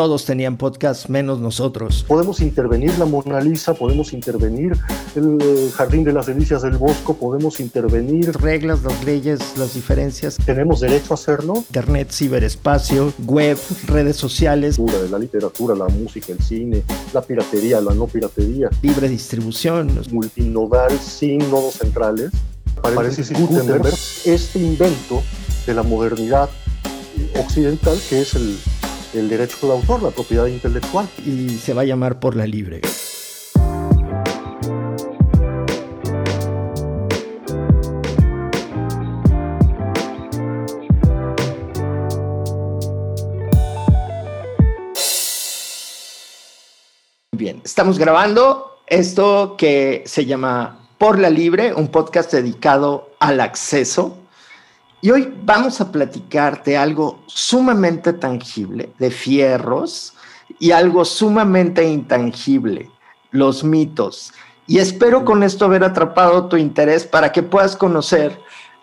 todos tenían podcast menos nosotros. Podemos intervenir la Mona Lisa, podemos intervenir el eh, Jardín de las Delicias del Bosco, podemos intervenir... Reglas, las leyes, las diferencias. ¿Tenemos derecho a hacerlo? Internet, ciberespacio, web, redes sociales. La literatura, la música, el cine, la piratería, la no piratería. Libre distribución. Multinodal sin nodos centrales. Parece Gutenberg, este invento de la modernidad occidental que es el, el derecho del autor, la propiedad intelectual. Y se va a llamar por la libre. Bien, estamos grabando esto que se llama Por la Libre, un podcast dedicado al acceso y hoy vamos a platicarte algo sumamente tangible, de fierros, y algo sumamente intangible, los mitos. Y espero con esto haber atrapado tu interés para que puedas conocer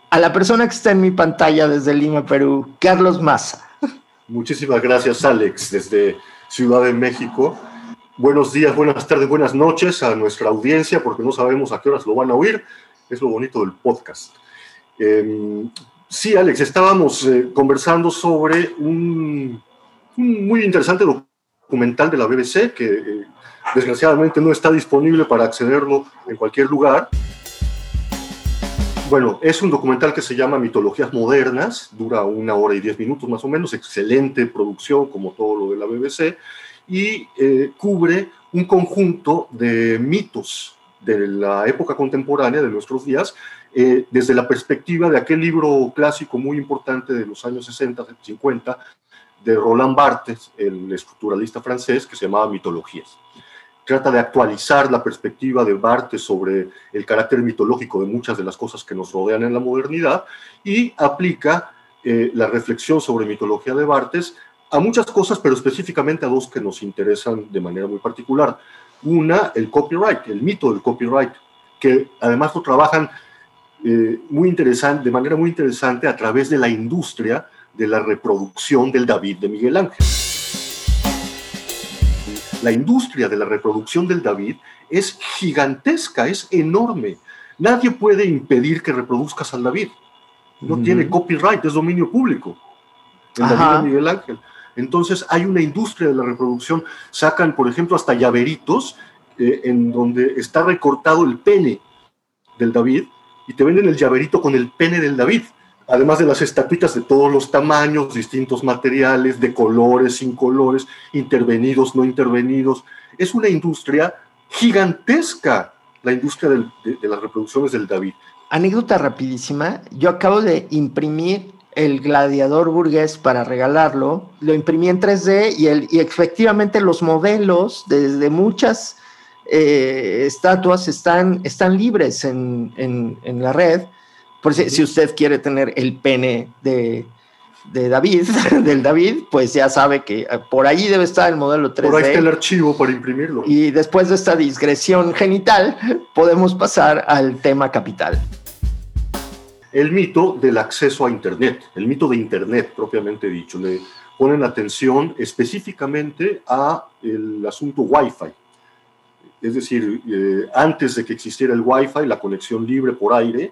a la persona que está en mi pantalla desde Lima, Perú, Carlos Maza. Muchísimas gracias, Alex, desde Ciudad de México. Buenos días, buenas tardes, buenas noches a nuestra audiencia, porque no sabemos a qué horas lo van a oír. Es lo bonito del podcast. Em, Sí, Alex, estábamos eh, conversando sobre un, muy interesante documental de la BBC que eh, desgraciadamente no está disponible para accederlo en cualquier lugar. Bueno, es un documental que se llama Mitologías Modernas, dura una hora y diez minutos más o menos, excelente producción como todo lo de la BBC, y eh, cubre un conjunto de mitos de la época contemporánea, de nuestros días, eh, desde la perspectiva de aquel libro clásico muy importante de los años 60, 50, de Roland Barthes, el estructuralista francés, que se llamaba Mitologías. Trata de actualizar la perspectiva de Barthes sobre el carácter mitológico de muchas de las cosas que nos rodean en la modernidad y aplica eh, la reflexión sobre mitología de Barthes a muchas cosas, pero específicamente a dos que nos interesan de manera muy particular. Una, el copyright, el mito del copyright, que además lo trabajan eh, muy interesante, de manera muy interesante a través de la industria de la reproducción del David de Miguel Ángel. La industria de la reproducción del David es gigantesca, es enorme. Nadie puede impedir que reproduzcas al David. No tiene copyright, es dominio público. El David de Miguel Ángel. Entonces hay una industria de la reproducción. Sacan, por ejemplo, hasta llaveritos eh, en donde está recortado el pene del David y te venden el llaverito con el pene del David, además de las estatuitas de todos los tamaños, distintos materiales, de colores, sin colores, intervenidos, no intervenidos. Es una industria gigantesca, la industria de, las reproducciones del David. Anécdota rapidísima, yo acabo de imprimir el gladiador burgués para regalarlo, lo imprimí en 3D y, el, y efectivamente los modelos desde muchas eh, estatuas están, están libres en, en, la red. Por si, si, usted quiere tener el pene de, de David, del David, pues ya sabe que eh, por ahí debe estar el modelo 3D. Por ahí está el archivo para imprimirlo. Y después de esta digresión genital, podemos pasar al tema capital. El mito del acceso a Internet, el mito de Internet propiamente dicho, le ponen atención específicamente a el asunto Wi-Fi es decir, eh, antes de que existiera el Wi-Fi, la conexión libre por aire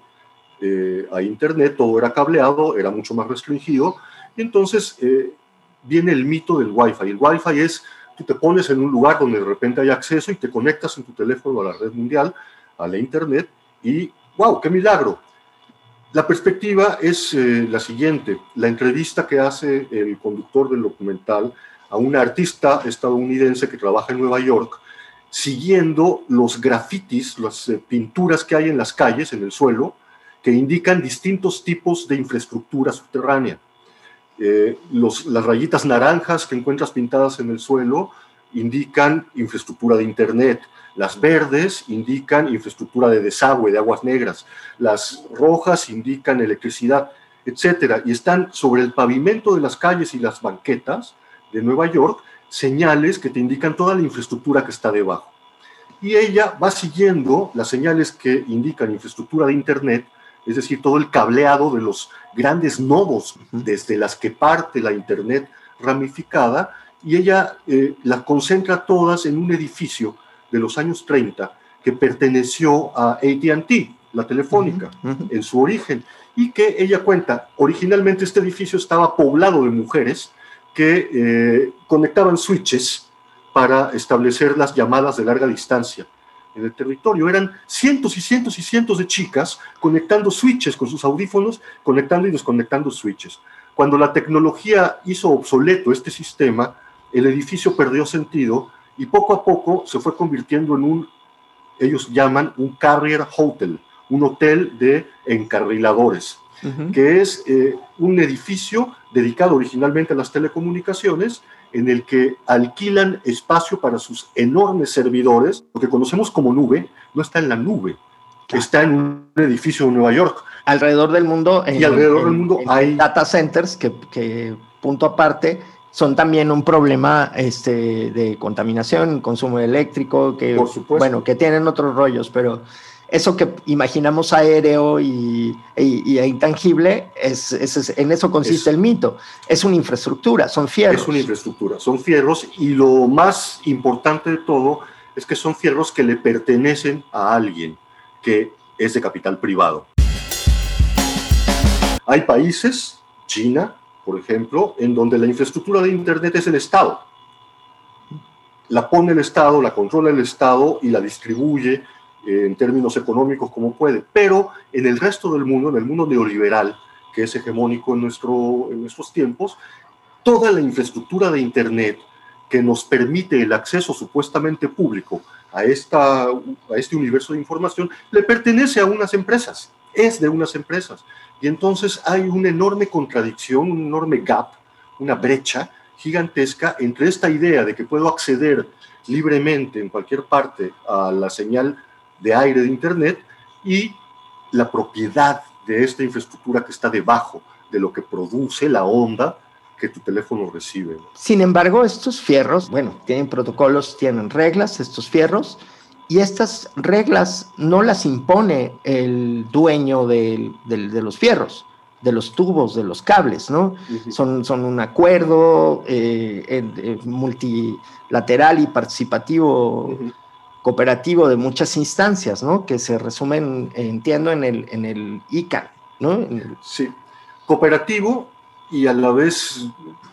eh, a Internet, todo era cableado, era mucho más restringido, y entonces eh, viene el mito del Wi-Fi. El Wi-Fi es, tú te pones en un lugar donde de repente hay acceso y te conectas en tu teléfono a la red mundial, a la Internet, y ¡wow! ¡Qué milagro! La perspectiva es la siguiente. La entrevista que hace el conductor del documental a una artista estadounidense que trabaja en Nueva York, siguiendo los grafitis, las eh, pinturas que hay en las calles, en el suelo, que indican distintos tipos de infraestructura subterránea. Eh, las rayitas naranjas que encuentras pintadas en el suelo indican infraestructura de Internet, las verdes indican infraestructura de desagüe, de aguas negras, las rojas indican electricidad, etc. Y están sobre el pavimento de las calles y las banquetas de Nueva York señales que te indican toda la infraestructura que está debajo. Y ella va siguiendo las señales que indican infraestructura de Internet, es decir, todo el cableado de los grandes nodos desde las que parte la Internet ramificada y ella eh, las concentra todas en un edificio de los años 30 que perteneció a ATT, la telefónica, en su origen, y que ella cuenta, originalmente este edificio estaba poblado de mujeres que eh, conectaban switches para establecer las llamadas de larga distancia en el territorio. Eran cientos y cientos y cientos de chicas conectando switches con sus audífonos, conectando y desconectando switches. Cuando la tecnología hizo obsoleto este sistema, el edificio perdió sentido y poco a poco se fue convirtiendo en un, ellos llaman un carrier hotel, un hotel de encarriladores, que es eh, un edificio dedicado originalmente a las telecomunicaciones en el que alquilan espacio para sus enormes servidores. Lo que conocemos como nube no está en la nube, está en un edificio de Nueva York. Alrededor del mundo, y alrededor del mundo hay data centers que, que, punto aparte, son también un problema este, de contaminación, consumo eléctrico, que, bueno, que tienen otros rollos, pero eso que imaginamos aéreo y, e intangible, es, en eso consiste el mito. Es una infraestructura, son fierros. Es una infraestructura, son fierros y lo más importante de todo es que son fierros que le pertenecen a alguien que es de capital privado. Hay países, China, por ejemplo, en donde la infraestructura de Internet es el Estado. La pone el Estado, la controla el Estado y la distribuye en términos económicos como puede, pero en el resto del mundo, en el mundo neoliberal, que es hegemónico en, nuestro, en nuestros tiempos, toda la infraestructura de Internet que nos permite el acceso supuestamente público a, esta, a este universo de información le pertenece a unas empresas, es de unas empresas. Y entonces hay una enorme contradicción, un enorme gap, una brecha gigantesca entre esta idea de que puedo acceder libremente en cualquier parte a la señal de aire de Internet y la propiedad de esta infraestructura que está debajo de lo que produce la onda que tu teléfono recibe. Sin embargo, estos fierros, bueno, tienen protocolos, tienen reglas, estos fierros, y estas reglas no las impone el dueño de, los fierros, de los tubos, de los cables, ¿no? son, son un acuerdo eh, eh, multilateral y participativo cooperativo de muchas instancias, ¿no? Que se resumen, entiendo, en el, en el ICANN, ¿no? Sí, cooperativo y a la vez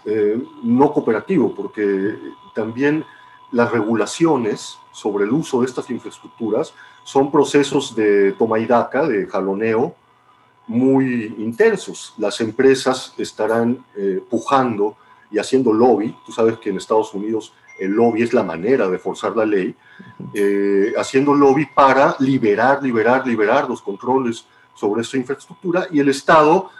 eh, no cooperativo, porque también las regulaciones sobre el uso de estas infraestructuras son procesos de toma y daca, de jaloneo, muy intensos. Las empresas estarán eh, pujando y haciendo lobby. Tú sabes que en Estados Unidos el lobby es la manera de forzar la ley, eh, haciendo lobby para liberar, liberar, liberar los controles sobre esta infraestructura y el Estado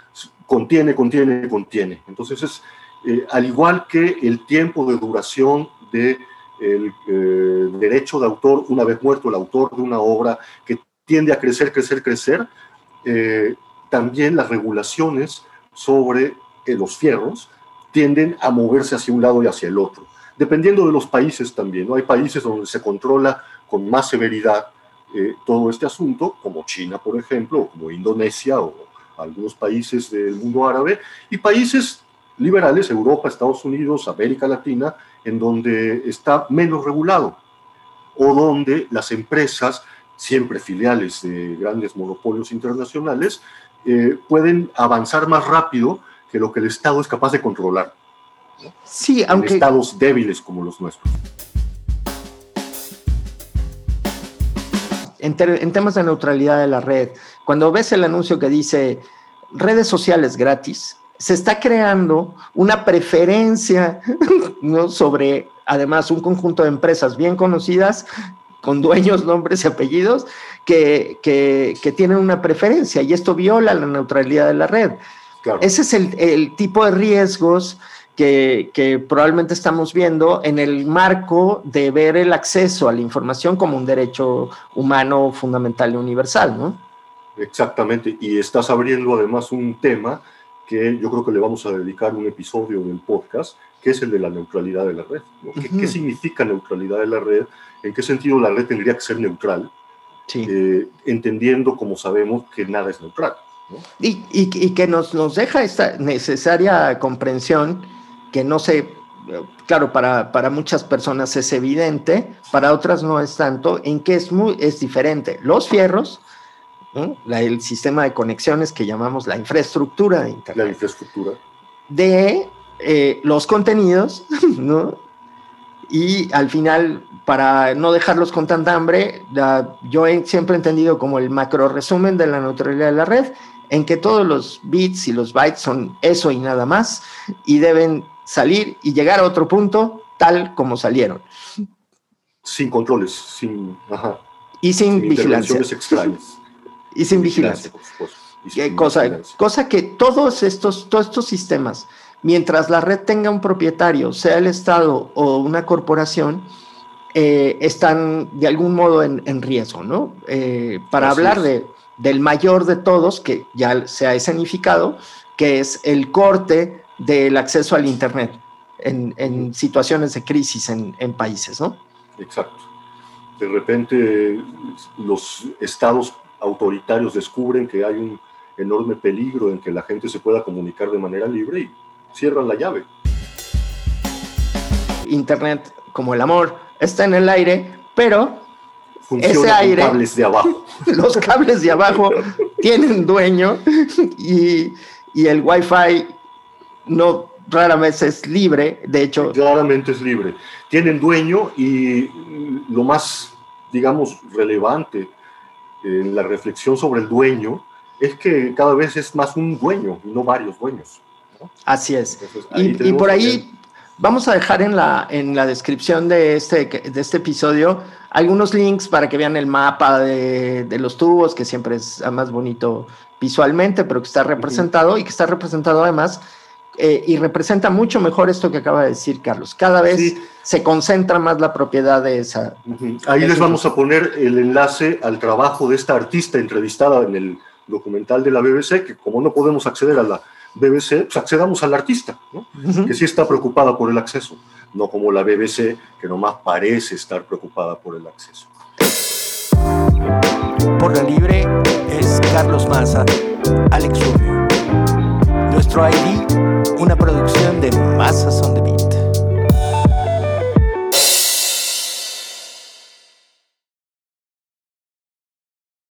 contiene, contiene, contiene. Entonces es, eh, al igual que el tiempo de duración del de eh, derecho de autor, una vez muerto el autor de una obra que tiende a crecer, crecer, crecer, también las regulaciones sobre los fierros tienden a moverse hacia un lado y hacia el otro dependiendo de los países también. ¿no? Hay países donde se controla con más severidad eh, todo este asunto, como China, por ejemplo, o como Indonesia o algunos países del mundo árabe, y países liberales, Europa, Estados Unidos, América Latina, en donde está menos regulado, o donde las empresas, siempre filiales de grandes monopolios internacionales, eh, pueden avanzar más rápido que lo que el Estado es capaz de controlar. Sí, aunque... estados débiles como los nuestros. En, temas de neutralidad de la red, cuando ves el anuncio que dice redes sociales gratis, se está creando una preferencia ¿no? sobre, además, un conjunto de empresas bien conocidas, con dueños, nombres y apellidos, que, que, tienen una preferencia y esto viola la neutralidad de la red. Ese es el, el, tipo de riesgos que, probablemente estamos viendo en el marco de ver el acceso a la información como un derecho humano fundamental y universal, ¿no? Exactamente, y estás abriendo además un tema que yo creo que le vamos a dedicar un episodio del podcast, que es el de la neutralidad de la red. ¿Qué, significa neutralidad de la red? ¿En qué sentido la red tendría que ser neutral? Eh, entendiendo, como sabemos, que nada es neutral. Y, y, y, que nos, nos deja esta necesaria comprensión que no se claro, para, para, muchas personas es evidente, para otras no es tanto, en que es, muy, es diferente. Los fierros, el sistema de conexiones que llamamos la infraestructura de Internet. La infraestructura. De eh, los contenidos, ¿no? Y al final, para no dejarlos con tanta hambre, yo he siempre entendido como el macro resumen de la neutralidad de la red, en que todos los bits y los bytes son eso y nada más, y deben salir y llegar a otro punto tal como salieron. Sin controles, sin... Y sin, vigilancia. Y sin vigilancia. cosa, cosa que todos estos, todos estos sistemas mientras la red tenga un propietario, sea el Estado o una corporación, eh, están de algún modo en, riesgo, ¿no? Eh, para hablar de, del mayor de todos, que ya se ha escenificado, que es el corte del acceso al Internet en, situaciones de crisis en, en países, ¿no? Exacto. De repente los estados autoritarios descubren que hay un enorme peligro en que la gente se pueda comunicar de manera libre y cierran la llave. Internet, como el amor, está en el aire, pero Funciona ese aire, cables de abajo. los cables de abajo tienen dueño y, y el Wi-Fi no rara vez es libre, de hecho. Claramente es libre. Tienen dueño y lo más, digamos, relevante en la reflexión sobre el dueño es que cada vez es más un dueño y no varios dueños. Así es. y, por ahí vamos a dejar en la, en la descripción de este, de este episodio algunos links para que vean el mapa de, los tubos, que siempre es más bonito visualmente, pero que está representado y que está representado además eh, y representa mucho mejor esto que acaba de decir Carlos. Cada vez se concentra más la propiedad de esa. Ahí les vamos a poner el enlace al trabajo de esta artista entrevistada en el documental de la BBC, que como no podemos acceder a la BBC, pues accedamos al artista, que sí está preocupada por el acceso, no como la BBC, que nomás parece estar preocupada por el acceso. Por la libre es Carlos Maza, Alex Rubio. Nuestro ID, una producción de Mazas on the